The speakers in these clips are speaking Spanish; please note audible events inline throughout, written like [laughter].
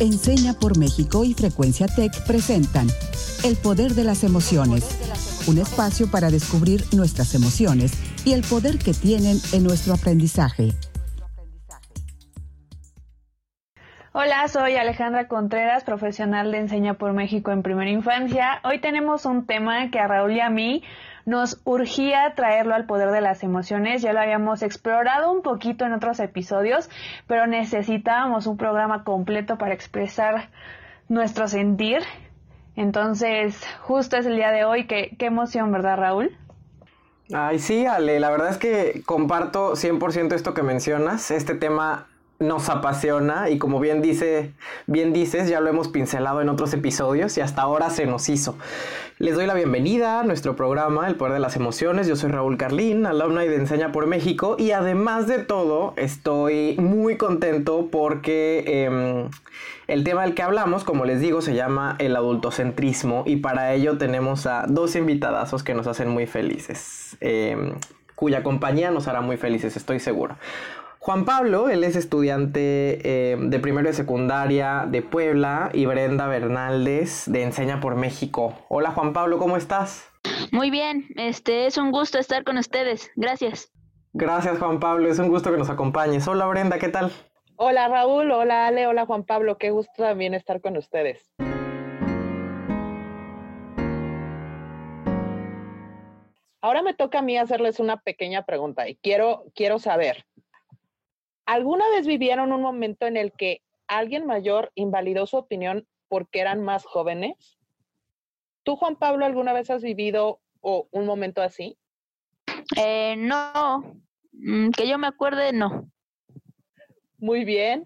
Enseña por México y Frecuencia Tech presentan El Poder de las Emociones, un espacio para descubrir nuestras emociones y el poder que tienen en nuestro aprendizaje. Hola, soy Alejandra Contreras, profesional de Enseña por México en Primera Infancia. Hoy tenemos un tema que a Raúl y a mí nos urgía traerlo al poder de las emociones. Ya lo habíamos explorado un poquito en otros episodios, pero necesitábamos un programa completo para expresar nuestro sentir. Entonces, justo es el día de hoy. Qué, qué emoción, ¿verdad, Raúl? Ay, sí, Ale, la verdad es que comparto 100% esto que mencionas. Este tema nos apasiona y como bien dice, bien dices, ya lo hemos pincelado en otros episodios y hasta ahora se nos hizo. Les doy la bienvenida a nuestro programa El Poder de las Emociones. Yo soy Raúl Carlín, alumna de Enseña por México y además de todo estoy muy contento porque em, el tema del que hablamos, como les digo, se llama el adultocentrismo y para ello tenemos a dos invitadazos que nos hacen muy felices. Em, cuya compañía nos hará muy felices, estoy seguro. Juan Pablo, él es estudiante eh, de primero de secundaria de Puebla y Brenda Bernaldez de Enseña por México. Hola Juan Pablo, ¿cómo estás? Muy bien, este es un gusto estar con ustedes. Gracias. Gracias Juan Pablo, es un gusto que nos acompañes. Hola Brenda, ¿qué tal? Hola Raúl, hola Ale, hola Juan Pablo, qué gusto también estar con ustedes. Ahora me toca a mí hacerles una pequeña pregunta y quiero, quiero saber, ¿Alguna vez vivieron un momento en el que alguien mayor invalidó su opinión porque eran más jóvenes? ¿Tú, Juan Pablo, alguna vez has vivido un momento así? Eh, no, mm, que yo me acuerde, no. Muy bien.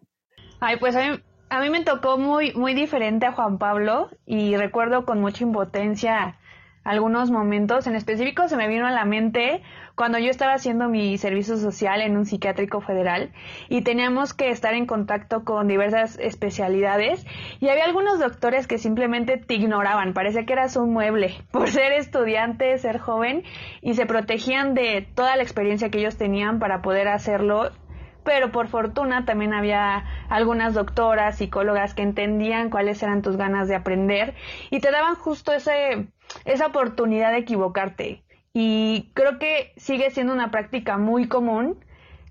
Ay, pues a mí, a mí me tocó muy, muy diferente a Juan Pablo y recuerdo con mucha impotencia algunos momentos. En específico se me vino a la mente cuando yo estaba haciendo mi servicio social en un psiquiátrico federal y teníamos que estar en contacto con diversas especialidades y había algunos doctores que simplemente te ignoraban, parecía que eras un mueble [laughs] por ser estudiante, ser joven y se protegían de toda la experiencia que ellos tenían para poder hacerlo pero por fortuna también había algunas doctoras, psicólogas que entendían cuáles eran tus ganas de aprender y te daban justo ese, esa oportunidad de equivocarte. Y creo que sigue siendo una práctica muy común.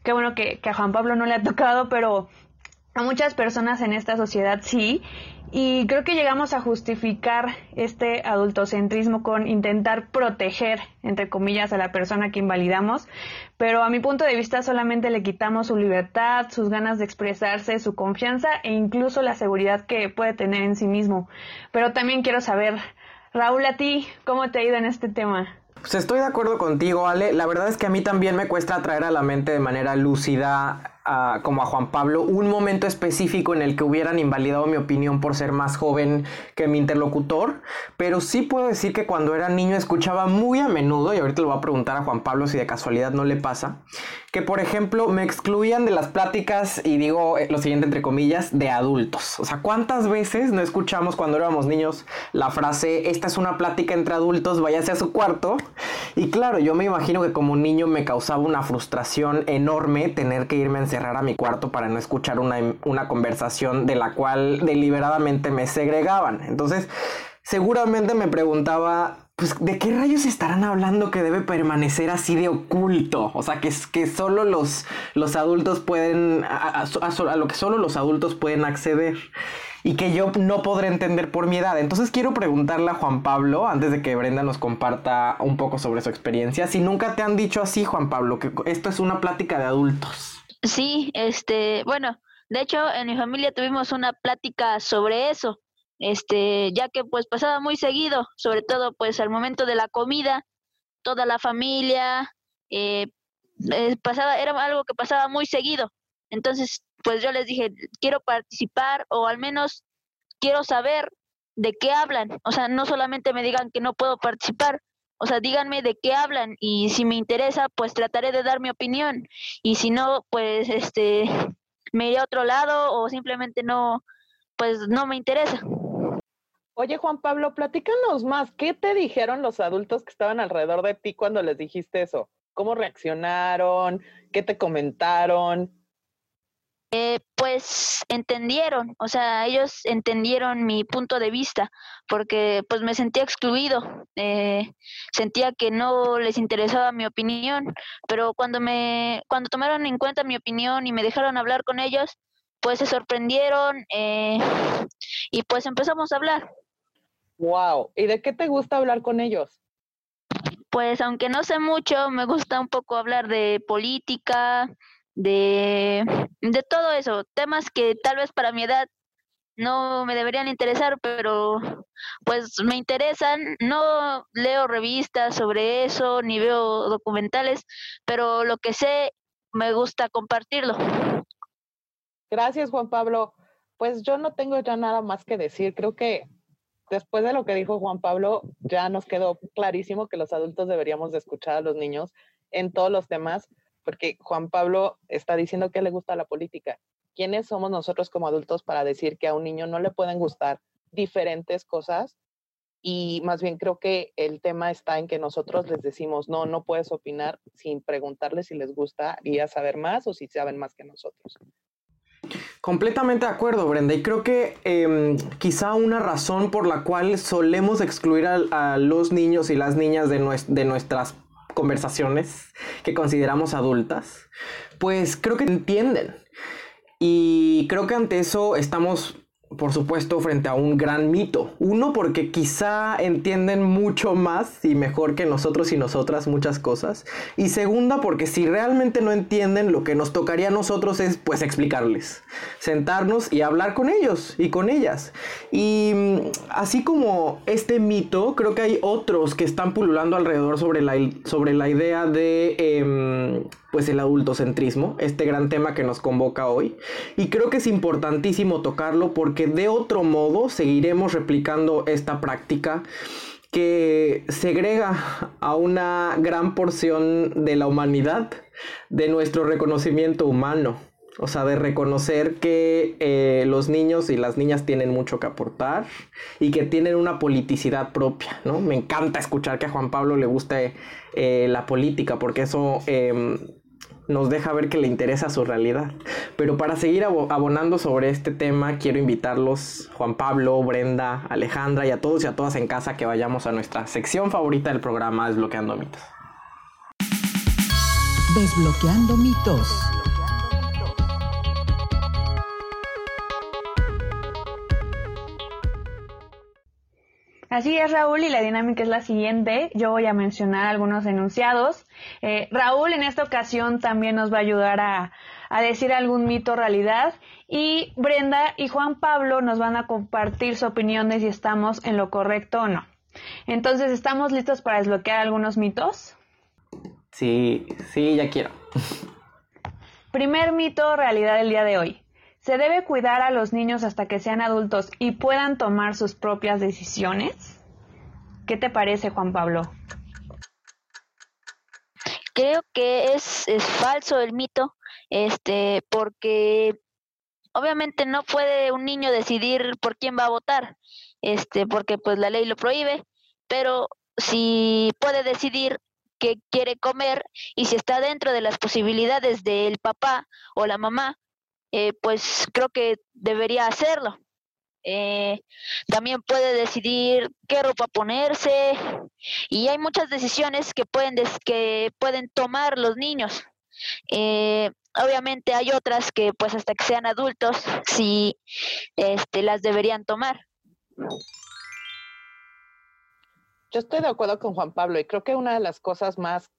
Qué bueno que, a Juan Pablo no le ha tocado, pero a muchas personas en esta sociedad sí. Y creo que llegamos a justificar este adultocentrismo con intentar proteger, entre comillas, a la persona que invalidamos, pero a mi punto de vista solamente le quitamos su libertad, sus ganas de expresarse, su confianza e incluso la seguridad que puede tener en sí mismo. Pero también quiero saber, Raúl, a ti, ¿cómo te ha ido en este tema? Pues estoy de acuerdo contigo, Ale. La verdad es que a mí también me cuesta traer a la mente de manera lúcida como a Juan Pablo un momento específico en el que hubieran invalidado mi opinión por ser más joven que mi interlocutor, pero sí puedo decir que cuando era niño escuchaba muy a menudo, y ahorita le voy a preguntar a Juan Pablo si de casualidad no le pasa, que por ejemplo me excluían de las pláticas, y digo eh, lo siguiente entre comillas, de adultos. O sea, ¿cuántas veces no escuchamos cuando éramos niños la frase, esta es una plática entre adultos, váyase a su cuarto? Y claro, yo me imagino que como niño me causaba una frustración enorme tener que irme a cerrar a mi cuarto para no escuchar una, una conversación de la cual deliberadamente me segregaban. Entonces, seguramente me preguntaba pues, ¿de qué rayos estarán hablando que debe permanecer así de oculto? O sea, que, que solo los, los adultos pueden, a, lo que solo los adultos pueden acceder y que yo no podré entender por mi edad. Entonces quiero preguntarle a Juan Pablo, antes de que Brenda nos comparta un poco sobre su experiencia, si nunca te han dicho así, Juan Pablo, que esto es una plática de adultos. Sí, este, bueno, de hecho en mi familia tuvimos una plática sobre eso, este, ya que pues pasaba muy seguido, sobre todo pues al momento de la comida, toda la familia, eh, eh, pasaba, era algo que pasaba muy seguido. Entonces, pues yo les dije, quiero participar o al menos quiero saber de qué hablan. O sea, no solamente me digan que no puedo participar, o sea, díganme de qué hablan y si me interesa, pues trataré de dar mi opinión. Y si no, pues este me iré a otro lado o simplemente no, pues no me interesa. Oye, Juan Pablo, platícanos más. ¿Qué te dijeron los adultos que estaban alrededor de ti cuando les dijiste eso? ¿Cómo reaccionaron? ¿Qué te comentaron? Eh, pues entendieron, o sea, ellos entendieron mi punto de vista, porque pues me sentía excluido, eh, sentía que no les interesaba mi opinión, pero cuando me, cuando tomaron en cuenta mi opinión y me dejaron hablar con ellos, pues se sorprendieron eh, y pues empezamos a hablar. Wow, ¿y de qué te gusta hablar con ellos? Pues aunque no sé mucho, me gusta un poco hablar de política, de, de todo eso, temas que tal vez para mi edad no me deberían interesar, pero pues me interesan. No leo revistas sobre eso, ni veo documentales, pero lo que sé me gusta compartirlo. Gracias, Juan Pablo. Pues yo no tengo ya nada más que decir. Creo que después de lo que dijo Juan Pablo, ya nos quedó clarísimo que los adultos deberíamos de escuchar a los niños en todos los temas porque Juan Pablo está diciendo que le gusta la política. ¿Quiénes somos nosotros como adultos para decir que a un niño no le pueden gustar diferentes cosas? Y más bien creo que el tema está en que nosotros les decimos, no, no puedes opinar sin preguntarles si les gusta y a saber más o si saben más que nosotros. Completamente de acuerdo, Brenda. Y creo que em, quizá una razón por la cual solemos excluir a, los niños y las niñas de, de nuestras conversaciones que consideramos adultas, pues creo que entienden. Y creo que ante eso estamos por supuesto, frente a un gran mito. Uno, porque quizá entienden mucho más y mejor que nosotros y nosotras muchas cosas. Y segunda, porque si realmente no entienden, lo que nos tocaría a nosotros es pues explicarles. Sentarnos y hablar con ellos y con ellas. Y mm, así como este mito, creo que hay otros que están pululando alrededor sobre la, sobre la idea de... Em, pues el adultocentrismo, este gran tema que nos convoca hoy. Y creo que es importantísimo tocarlo porque de otro modo seguiremos replicando esta práctica que segrega a una gran porción de la humanidad de nuestro reconocimiento humano. O sea, de reconocer que eh, los niños y las niñas tienen mucho que aportar y que tienen una politicidad propia, ¿no? Me encanta escuchar que a Juan Pablo le guste eh, la política, porque eso em, nos deja ver que le interesa su realidad. Pero para seguir abonando sobre este tema, quiero invitarlos, Juan Pablo, Brenda, Alejandra y a todos y a todas en casa que vayamos a nuestra sección favorita del programa Desbloqueando mitos. Desbloqueando mitos. Así es, Raúl, y la dinámica es la siguiente. Yo voy a mencionar algunos enunciados. Eh, Raúl en esta ocasión también nos va a ayudar a, decir algún mito realidad. Y Brenda y Juan Pablo nos van a compartir su opinión de si estamos en lo correcto o no. Entonces, ¿estamos listos para desbloquear algunos mitos? Sí, sí, ya quiero. [laughs] Primer mito realidad del día de hoy. ¿Se debe cuidar a los niños hasta que sean adultos y puedan tomar sus propias decisiones? ¿Qué te parece, Juan Pablo? Creo que es, es falso el mito, este, porque obviamente no puede un niño decidir por quién va a votar, este, porque pues la ley lo prohíbe, pero si puede decidir qué quiere comer y si está dentro de las posibilidades del papá o la mamá, eh, pues creo que debería hacerlo. Eh, también puede decidir qué ropa ponerse y hay muchas decisiones que pueden, que pueden tomar los niños. Eh, obviamente hay otras que pues hasta que sean adultos sí este, las deberían tomar. Yo estoy de acuerdo con Juan Pablo y creo que una de las cosas más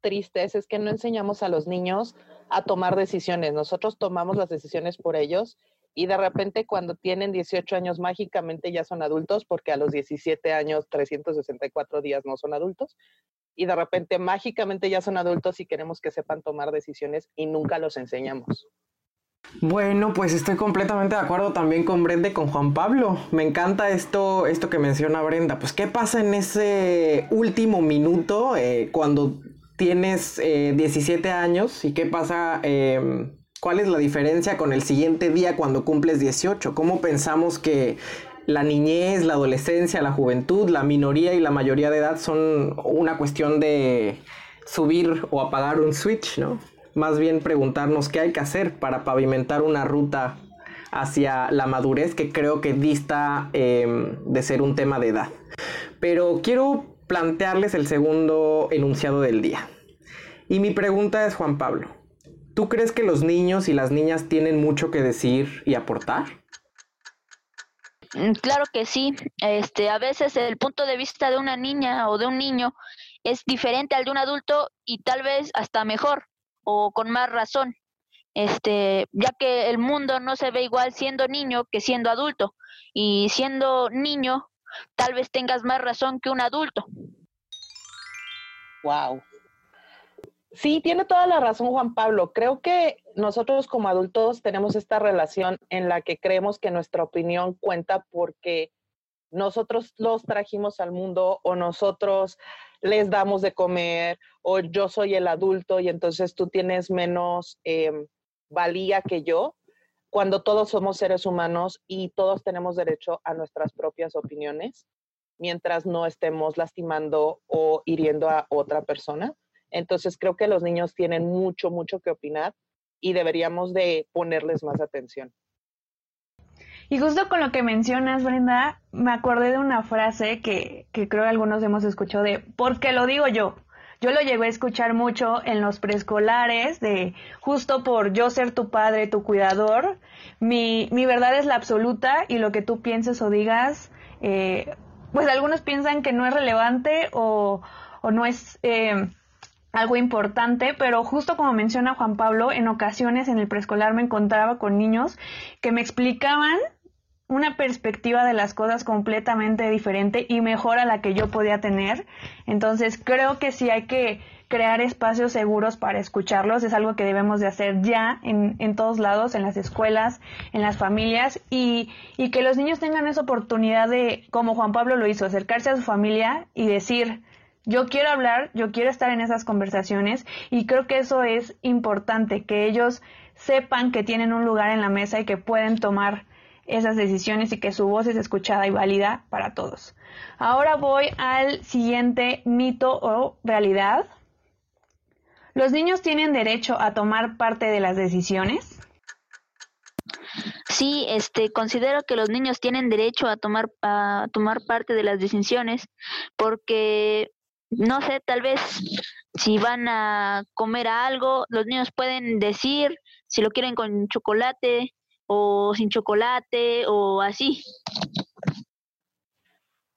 tristes es que no enseñamos a los niños a tomar decisiones. Nosotros tomamos las decisiones por ellos y de repente cuando tienen 18 años mágicamente ya son adultos porque a los 17 años 364 días no son adultos y de repente mágicamente ya son adultos y queremos que sepan tomar decisiones y nunca los enseñamos. Bueno, pues estoy completamente de acuerdo también con Brenda y con Juan Pablo. Me encanta esto, esto que menciona Brenda. Pues, ¿qué pasa en ese último minuto eh, cuando tienes 17 eh, años y qué pasa, em, cuál es la diferencia con el siguiente día cuando cumples 18, cómo pensamos que la niñez, la adolescencia, la juventud, la minoría y la mayoría de edad son una cuestión de subir o apagar un switch, ¿no? más bien preguntarnos qué hay que hacer para pavimentar una ruta hacia la madurez que creo que dista em, de ser un tema de edad. Pero quiero plantearles el segundo enunciado del día. Y mi pregunta es, Juan Pablo, ¿tú crees que los niños y las niñas tienen mucho que decir y aportar? Mm, claro que sí. Este, a veces el punto de vista de una niña o de un niño es diferente al de un adulto y tal vez hasta mejor o con más razón. Este, ya que el mundo no se ve igual siendo niño que siendo adulto y siendo niño tal vez tengas más razón que un adulto. Wow. Sí, tiene toda la razón Juan Pablo. Creo que nosotros como adultos tenemos esta relación en la que creemos que nuestra opinión cuenta porque nosotros los trajimos al mundo o nosotros les damos de comer o yo soy el adulto y entonces tú tienes menos em, valía que yo, cuando todos somos seres humanos y todos tenemos derecho a nuestras propias opiniones, mientras no estemos lastimando o hiriendo a otra persona. Entonces creo que los niños tienen mucho, mucho que opinar y deberíamos de ponerles más atención. Y justo con lo que mencionas, Brenda, me acordé de una frase que, que creo que algunos hemos escuchado de, porque lo digo yo. Yo lo llegué a escuchar mucho en los preescolares, de justo por yo ser tu padre, tu cuidador, mi, mi verdad es la absoluta y lo que tú pienses o digas, eh, pues algunos piensan que no es relevante o, no es... Eh, algo importante, pero justo como menciona Juan Pablo, en ocasiones en el preescolar me encontraba con niños que me explicaban una perspectiva de las cosas completamente diferente y mejor a la que yo podía tener. Entonces creo que sí hay que crear espacios seguros para escucharlos, es algo que debemos de hacer ya en, en todos lados, en las escuelas, en las familias y, y que los niños tengan esa oportunidad de, como Juan Pablo lo hizo, acercarse a su familia y decir, yo quiero hablar, yo quiero estar en esas conversaciones y creo que eso es importante, que ellos sepan que tienen un lugar en la mesa y que pueden tomar esas decisiones y que su voz es escuchada y válida para todos. Ahora voy al siguiente mito o realidad. ¿Los niños tienen derecho a tomar parte de las decisiones? Sí, este, considero que los niños tienen derecho a tomar, a tomar parte de las decisiones porque no sé, tal vez si van a comer algo, los niños pueden decir si lo quieren con chocolate o sin chocolate o así.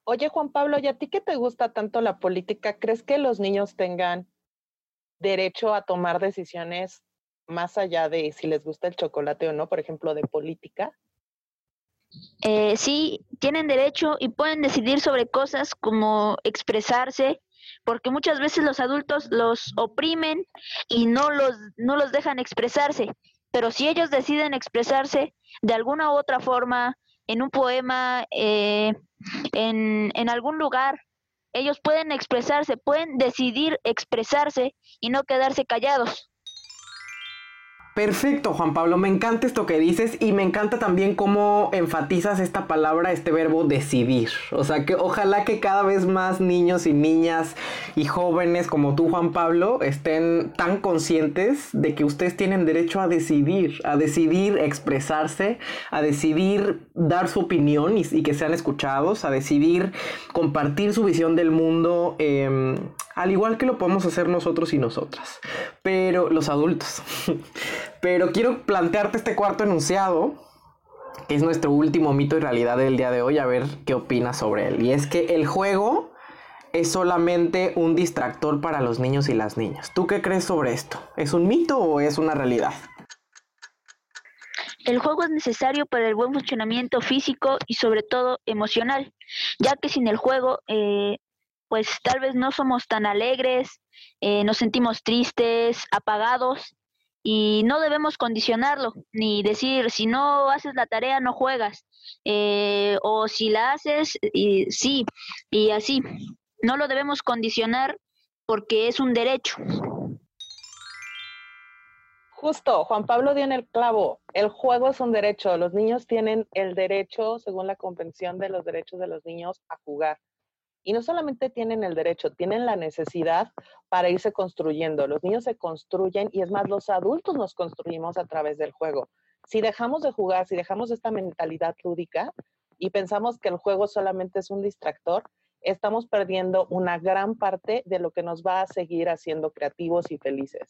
Oye, Juan Pablo, ¿y a ti que te gusta tanto la política? ¿Crees que los niños tengan derecho a tomar decisiones más allá de si les gusta el chocolate o no, por ejemplo, de política? Eh, sí, tienen derecho y pueden decidir sobre cosas como expresarse porque muchas veces los adultos los oprimen y no los, no los dejan expresarse. Pero si ellos deciden expresarse de alguna u otra forma, en un poema, eh, en, en algún lugar, ellos pueden expresarse, pueden decidir expresarse y no quedarse callados. Perfecto, Juan Pablo, me encanta esto que dices y me encanta también cómo enfatizas esta palabra, este verbo decidir. O sea, que ojalá que cada vez más niños y niñas y jóvenes como tú, Juan Pablo, estén tan conscientes de que ustedes tienen derecho a decidir, a decidir expresarse, a decidir dar su opinión y, que sean escuchados, a decidir compartir su visión del mundo, em, al igual que lo podemos hacer nosotros y nosotras, pero los adultos. [laughs] Pero quiero plantearte este cuarto enunciado, que es nuestro último mito y realidad del día de hoy, a ver qué opinas sobre él. Y es que el juego es solamente un distractor para los niños y las niñas. ¿Tú qué crees sobre esto? ¿Es un mito o es una realidad? El juego es necesario para el buen funcionamiento físico y sobre todo emocional, ya que sin el juego, eh, pues tal vez no somos tan alegres, eh, nos sentimos tristes, apagados y no debemos condicionarlo, ni decir, si no haces la tarea, no juegas, eh, o si la haces, y, sí, y así. No lo debemos condicionar porque es un derecho. Justo, Juan Pablo dio en el clavo. El juego es un derecho. Los niños tienen el derecho, según la Convención de los Derechos de los Niños, a jugar. Y no solamente tienen el derecho, tienen la necesidad para irse construyendo. Los niños se construyen y es más, los adultos nos construimos a través del juego. Si dejamos de jugar, si dejamos esta mentalidad lúdica y pensamos que el juego solamente es un distractor, estamos perdiendo una gran parte de lo que nos va a seguir haciendo creativos y felices.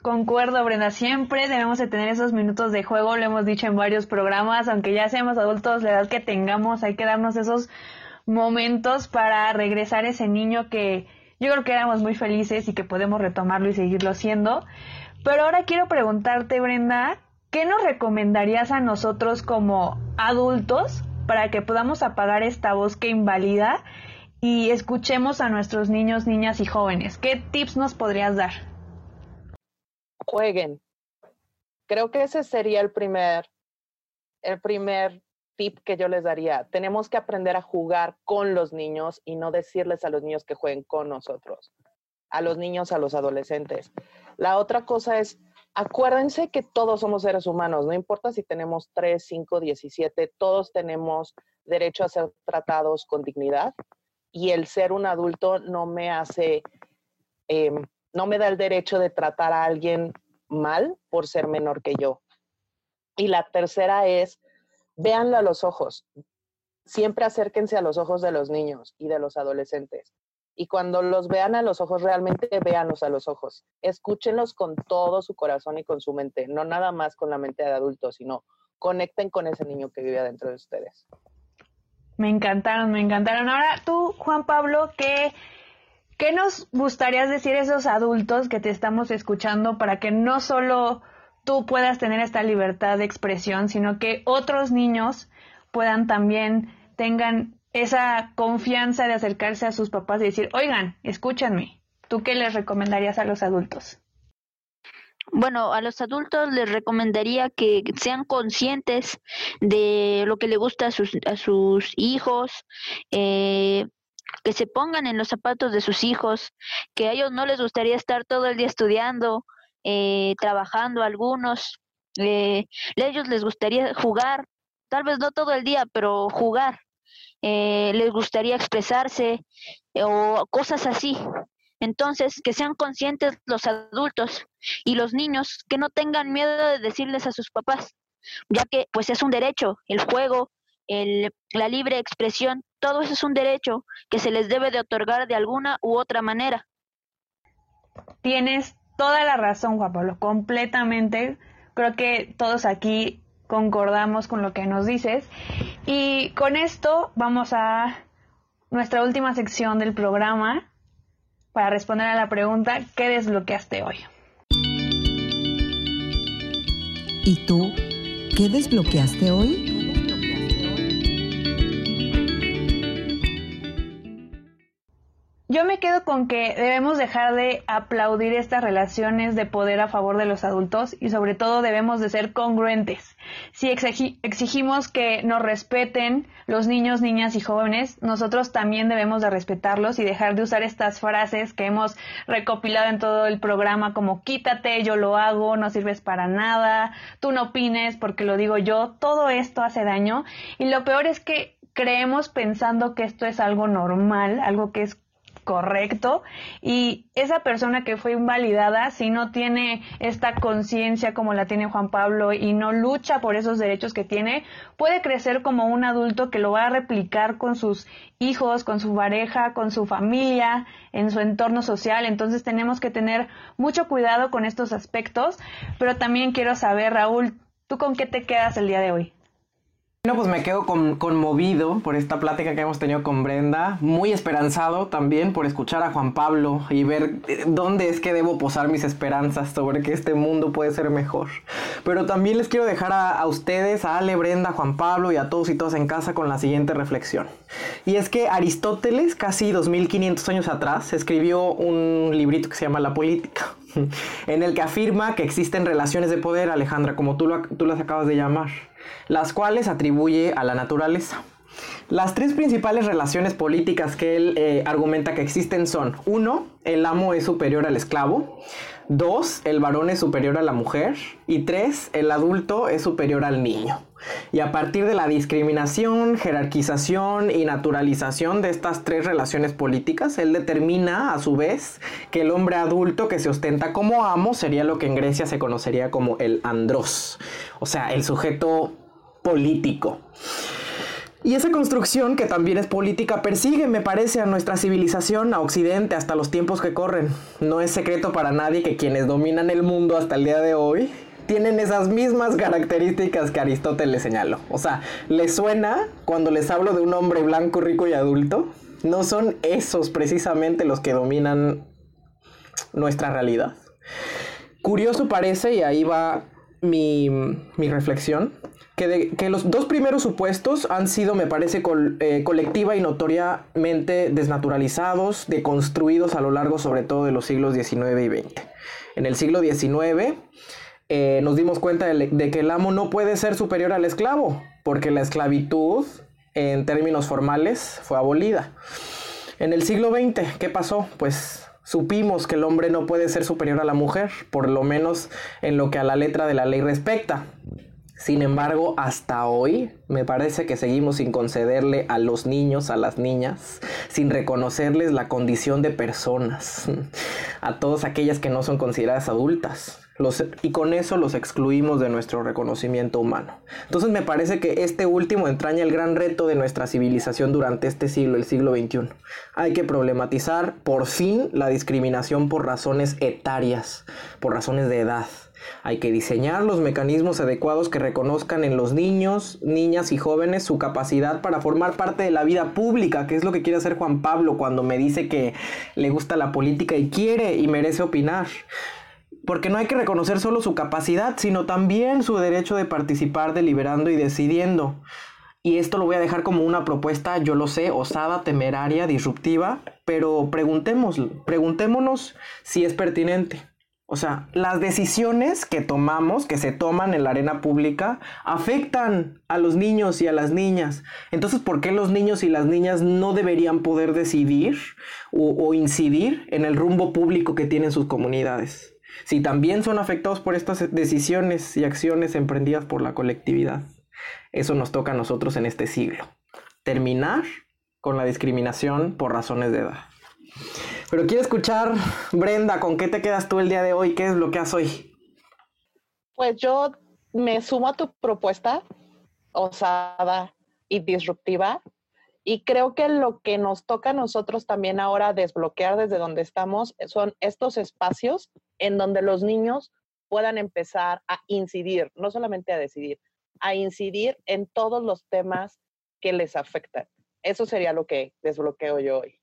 Concuerdo, Brenda. Siempre debemos de tener esos minutos de juego, lo hemos dicho en varios programas, aunque ya seamos adultos, la edad que tengamos, hay que darnos esos momentos para regresar ese niño que yo creo que éramos muy felices y que podemos retomarlo y seguirlo siendo. Pero ahora quiero preguntarte, Brenda, ¿qué nos recomendarías a nosotros como adultos para que podamos apagar esta voz que invalida y escuchemos a nuestros niños, niñas y jóvenes? ¿Qué tips nos podrías dar? Jueguen. Creo que ese sería el primer, el primer tip que yo les daría. Tenemos que aprender a jugar con los niños y no decirles a los niños que jueguen con nosotros, a los niños, a los adolescentes. La otra cosa es acuérdense que todos somos seres humanos, no importa si tenemos 3, 5, 17, todos tenemos derecho a ser tratados con dignidad y el ser un adulto no me hace, em, no me da el derecho de tratar a alguien mal por ser menor que yo. Y la tercera es, véanlo a los ojos. Siempre acérquense a los ojos de los niños y de los adolescentes y cuando los vean a los ojos, realmente véanlos a los ojos. Escúchenlos con todo su corazón y con su mente, no nada más con la mente de adultos, sino conecten con ese niño que vive adentro de ustedes. Me encantaron, me encantaron. Ahora tú, Juan Pablo, ¿qué, ¿qué nos gustaría decir a esos adultos que te estamos escuchando para que no solo tú puedas tener esta libertad de expresión, sino que otros niños puedan también tengan esa confianza de acercarse a sus papás y decir, oigan, escúchanme, ¿tú qué les recomendarías a los adultos? Bueno, a los adultos les recomendaría que sean conscientes de lo que le gusta a sus, a sus hijos, eh, que se pongan en los zapatos de sus hijos, que a ellos no les gustaría estar todo el día estudiando, eh, trabajando algunos, eh, a ellos les gustaría jugar, tal vez no todo el día, pero jugar. Eh, les gustaría expresarse eh, o cosas así. Entonces, que sean conscientes los adultos y los niños, que no tengan miedo de decirles a sus papás, ya que pues es un derecho, el juego, el, la libre expresión, todo eso es un derecho que se les debe de otorgar de alguna u otra manera. Tienes toda la razón, Juan Pablo, completamente. Creo que todos aquí concordamos con lo que nos dices. Y con esto vamos a nuestra última sección del programa para responder a la pregunta, ¿qué desbloqueaste hoy? ¿Y tú? ¿Qué desbloqueaste hoy? Yo me quedo con que debemos dejar de aplaudir estas relaciones de poder a favor de los adultos y sobre todo debemos de ser congruentes. Si exigimos que nos respeten los niños, niñas y jóvenes, nosotros también debemos de respetarlos y dejar de usar estas frases que hemos recopilado en todo el programa como quítate, yo lo hago, no sirves para nada, tú no opines porque lo digo yo, todo esto hace daño y lo peor es que creemos pensando que esto es algo normal, algo que es correcto y esa persona que fue invalidada, si no tiene esta conciencia como la tiene Juan Pablo y no lucha por esos derechos que tiene, puede crecer como un adulto que lo va a replicar con sus hijos, con su pareja, con su familia, en su entorno social. Entonces tenemos que tener mucho cuidado con estos aspectos, pero también quiero saber, Raúl, ¿tú con qué te quedas el día de hoy? No, pues me quedo conmovido por esta plática que hemos tenido con Brenda, muy esperanzado también por escuchar a Juan Pablo y ver eh, dónde es que debo posar mis esperanzas sobre que este mundo puede ser mejor. Pero también les quiero dejar a, a ustedes, a Ale, Brenda, Juan Pablo y a todos y todas en casa con la siguiente reflexión. Y es que Aristóteles, casi 2500 años atrás, escribió un librito que se llama La Política [laughs] en el que afirma que existen relaciones de poder, Alejandra, como tú, tú las acabas de llamar las cuales atribuye a la naturaleza. Las tres principales relaciones políticas que él eh, argumenta que existen son, uno, el amo es superior al esclavo, dos, el varón es superior a la mujer y tres, el adulto es superior al niño. Y a partir de la discriminación, jerarquización y naturalización de estas tres relaciones políticas, él determina a su vez que el hombre adulto que se ostenta como amo sería lo que en Grecia se conocería como el andros, o sea, el sujeto político. Y esa construcción, que también es política, persigue, me parece, a nuestra civilización, a Occidente, hasta los tiempos que corren. No es secreto para nadie que quienes dominan el mundo hasta el día de hoy tienen esas mismas características que Aristóteles señaló. O sea, ¿les suena cuando les hablo de un hombre blanco, rico y adulto? No son esos precisamente los que dominan nuestra realidad. Curioso parece, y ahí va mi, reflexión, que, que, los dos primeros supuestos han sido, me parece, eh, colectiva y notoriamente desnaturalizados, deconstruidos a lo largo sobre todo de los siglos XIX y XX. En el siglo XIX, eh, nos dimos cuenta de, que el amo no puede ser superior al esclavo, porque la esclavitud, en términos formales, fue abolida. En el siglo XX, ¿qué pasó? Pues supimos que el hombre no puede ser superior a la mujer, por lo menos en lo que a la letra de la ley respecta. Sin embargo, hasta hoy me parece que seguimos sin concederle a los niños, a las niñas, sin reconocerles la condición de personas, [laughs] a todas aquellas que no son consideradas adultas y con eso los excluimos de nuestro reconocimiento humano. Entonces me parece que este último entraña el gran reto de nuestra civilización durante este siglo, el siglo XXI. Hay que problematizar por fin la discriminación por razones etarias, por razones de edad. Hay que diseñar los mecanismos adecuados que reconozcan en los niños, niñas y jóvenes su capacidad para formar parte de la vida pública, que es lo que quiere hacer Juan Pablo cuando me dice que le gusta la política y quiere y merece opinar porque no hay que reconocer solo su capacidad, sino también su derecho de participar deliberando y decidiendo. Y esto lo voy a dejar como una propuesta, yo lo sé, osada, temeraria, disruptiva, pero preguntemos, preguntémonos si es pertinente. O sea, las decisiones que tomamos, que se toman en la arena pública, afectan a los niños y a las niñas. Entonces, ¿por qué los niños y las niñas no deberían poder decidir o, o incidir en el rumbo público que tienen sus comunidades? Si también son afectados por estas decisiones y acciones emprendidas por la colectividad. Eso nos toca a nosotros en este siglo. Terminar con la discriminación por razones de edad. Pero quiero escuchar, Brenda, ¿con qué te quedas tú el día de hoy? ¿Qué es lo que haces hoy? Pues yo me sumo a tu propuesta osada y disruptiva y creo que lo que nos toca a nosotros también ahora desbloquear desde donde estamos son estos espacios en donde los niños puedan empezar a incidir, no solamente a decidir, a incidir en todos los temas que les afectan. Eso sería lo que desbloqueo yo hoy.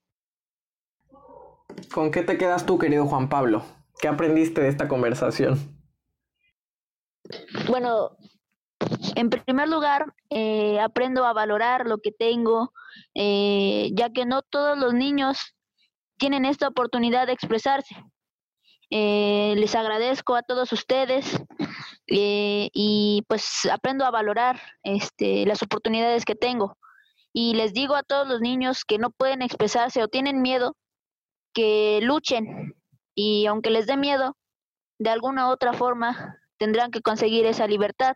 ¿Con qué te quedas tú, querido Juan Pablo? ¿Qué aprendiste de esta conversación? Bueno, en primer lugar, eh, aprendo a valorar lo que tengo, eh, ya que no todos los niños tienen esta oportunidad de expresarse. Eh, les agradezco a todos ustedes eh, y pues aprendo a valorar este, las oportunidades que tengo. Y les digo a todos los niños que no pueden expresarse o tienen miedo, que luchen y aunque les dé miedo, de alguna u otra forma tendrán que conseguir esa libertad.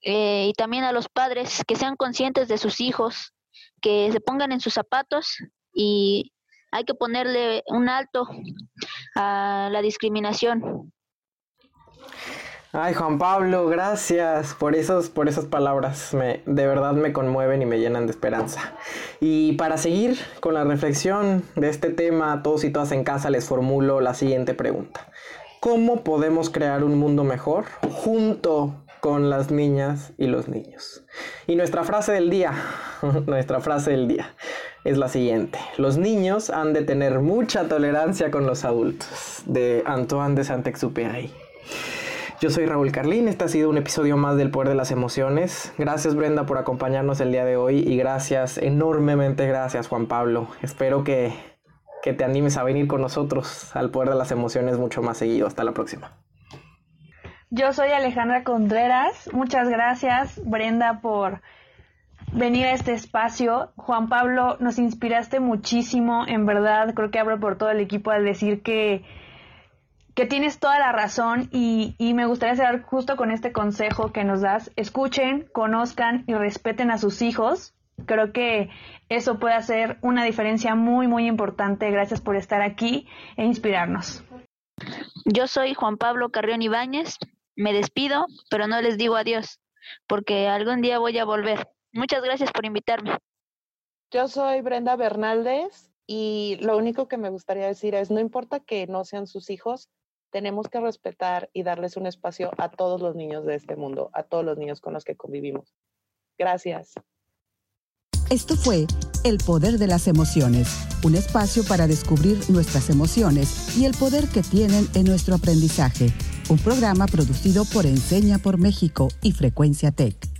Eh, y también a los padres que sean conscientes de sus hijos, que se pongan en sus zapatos y hay que ponerle un alto a la discriminación. Ay, Juan Pablo, gracias por esos, por esas palabras. De verdad me conmueven y me llenan de esperanza. Y para seguir con la reflexión de este tema, todos y todas en casa les formulo la siguiente pregunta. ¿Cómo podemos crear un mundo mejor junto con las niñas y los niños? Y nuestra frase del día, [laughs] nuestra frase del día es la siguiente. Los niños han de tener mucha tolerancia con los adultos, de Antoine de Saint-Exupéry. Yo soy Raúl Carlín, este ha sido un episodio más del Poder de las Emociones. Gracias Brenda por acompañarnos el día de hoy y gracias, enormemente gracias Juan Pablo. Espero que, que te animes a venir con nosotros al Poder de las Emociones mucho más seguido. Hasta la próxima. Yo soy Alejandra Contreras. Muchas gracias Brenda por venir a este espacio. Juan Pablo, nos inspiraste muchísimo, en verdad, creo que hablo por todo el equipo al decir que que tienes toda la razón y, y, me gustaría cerrar justo con este consejo que nos das. Escuchen, conozcan y respeten a sus hijos. Creo que eso puede hacer una diferencia muy, muy importante. Gracias por estar aquí e inspirarnos. Yo soy Juan Pablo Carrión Ibáñez. Me despido, pero no les digo adiós, porque algún día voy a volver. Muchas gracias por invitarme. Yo soy Brenda Bernaldez y lo único que me gustaría decir es, no importa que no sean sus hijos, tenemos que respetar y darles un espacio a todos los niños de este mundo, a todos los niños con los que convivimos. Gracias. Esto fue El Poder de las Emociones, un espacio para descubrir nuestras emociones y el poder que tienen en nuestro aprendizaje. Un programa producido por Enseña por México y Frecuencia Tech.